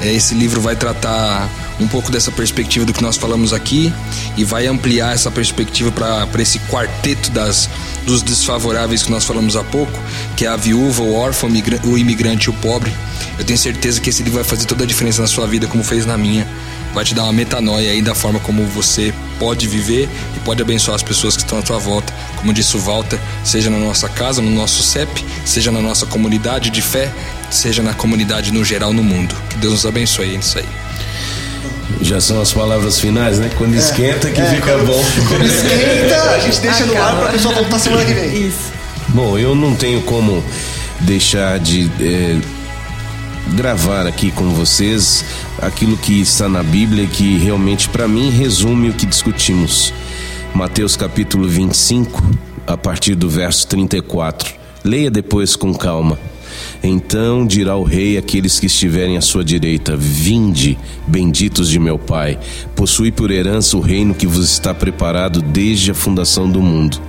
É, esse livro vai tratar um pouco dessa perspectiva do que nós falamos aqui e vai ampliar essa perspectiva para esse quarteto das, dos desfavoráveis que nós falamos há pouco, que é a viúva, o órfão, o imigrante e o pobre. Eu tenho certeza que esse livro vai fazer toda a diferença na sua vida, como fez na minha. Vai te dar uma metanoia aí da forma como você pode viver e pode abençoar as pessoas que estão à tua volta. Como disse o Walter, seja na nossa casa, no nosso CEP, seja na nossa comunidade de fé, seja na comunidade no geral no mundo. Que Deus nos abençoe nisso aí. Já são as palavras finais, né? Quando esquenta que fica bom. Esquenta! A gente deixa no ar pra pessoa voltar semana que vem. Isso. Bom, eu não tenho como deixar de é, gravar aqui com vocês aquilo que está na Bíblia que realmente para mim resume o que discutimos. Mateus capítulo 25, a partir do verso 34. Leia depois com calma. Então dirá o rei àqueles que estiverem à sua direita: Vinde, benditos de meu Pai, possui por herança o reino que vos está preparado desde a fundação do mundo.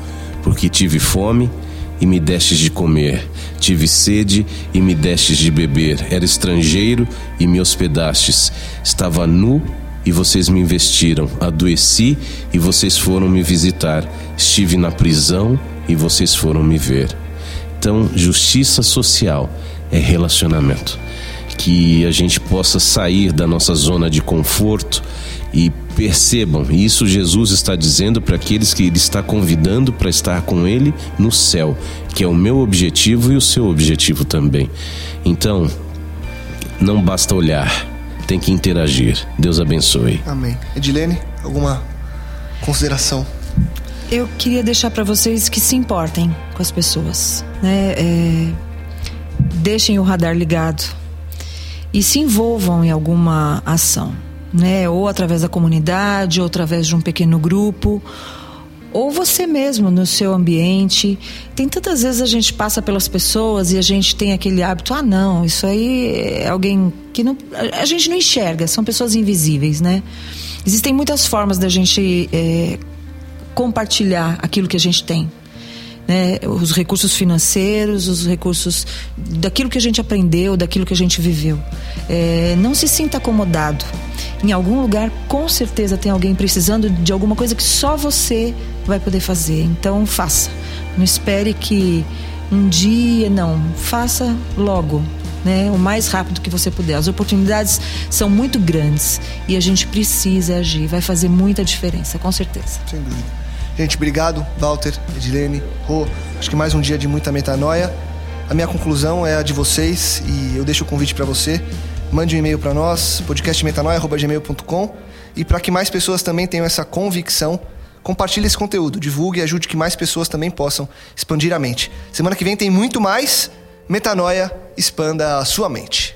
Porque tive fome e me destes de comer, tive sede e me destes de beber, era estrangeiro e me hospedastes, estava nu e vocês me investiram, adoeci e vocês foram me visitar, estive na prisão e vocês foram me ver. Então, justiça social é relacionamento. Que a gente possa sair da nossa zona de conforto e percebam, isso Jesus está dizendo para aqueles que Ele está convidando para estar com Ele no céu, que é o meu objetivo e o seu objetivo também. Então, não basta olhar, tem que interagir. Deus abençoe. Amém. Edilene, alguma consideração? Eu queria deixar para vocês que se importem com as pessoas, né? É, deixem o radar ligado e se envolvam em alguma ação, né? Ou através da comunidade, ou através de um pequeno grupo, ou você mesmo no seu ambiente. Tem tantas vezes a gente passa pelas pessoas e a gente tem aquele hábito, ah, não, isso aí é alguém que não, a gente não enxerga, são pessoas invisíveis, né? Existem muitas formas da gente é, compartilhar aquilo que a gente tem. Né? Os recursos financeiros, os recursos daquilo que a gente aprendeu, daquilo que a gente viveu. É, não se sinta acomodado. Em algum lugar, com certeza, tem alguém precisando de alguma coisa que só você vai poder fazer. Então, faça. Não espere que um dia, não. Faça logo. Né, o mais rápido que você puder. As oportunidades são muito grandes e a gente precisa agir. Vai fazer muita diferença, com certeza. Sem dúvida. Gente, obrigado, Walter, Edilene, Rô. Acho que mais um dia de muita metanoia. A minha conclusão é a de vocês e eu deixo o convite para você. Mande um e-mail para nós, podcastmetanoia.gmail.com e para que mais pessoas também tenham essa convicção, compartilhe esse conteúdo, divulgue e ajude que mais pessoas também possam expandir a mente. Semana que vem tem muito mais. Metanoia, expanda a sua mente.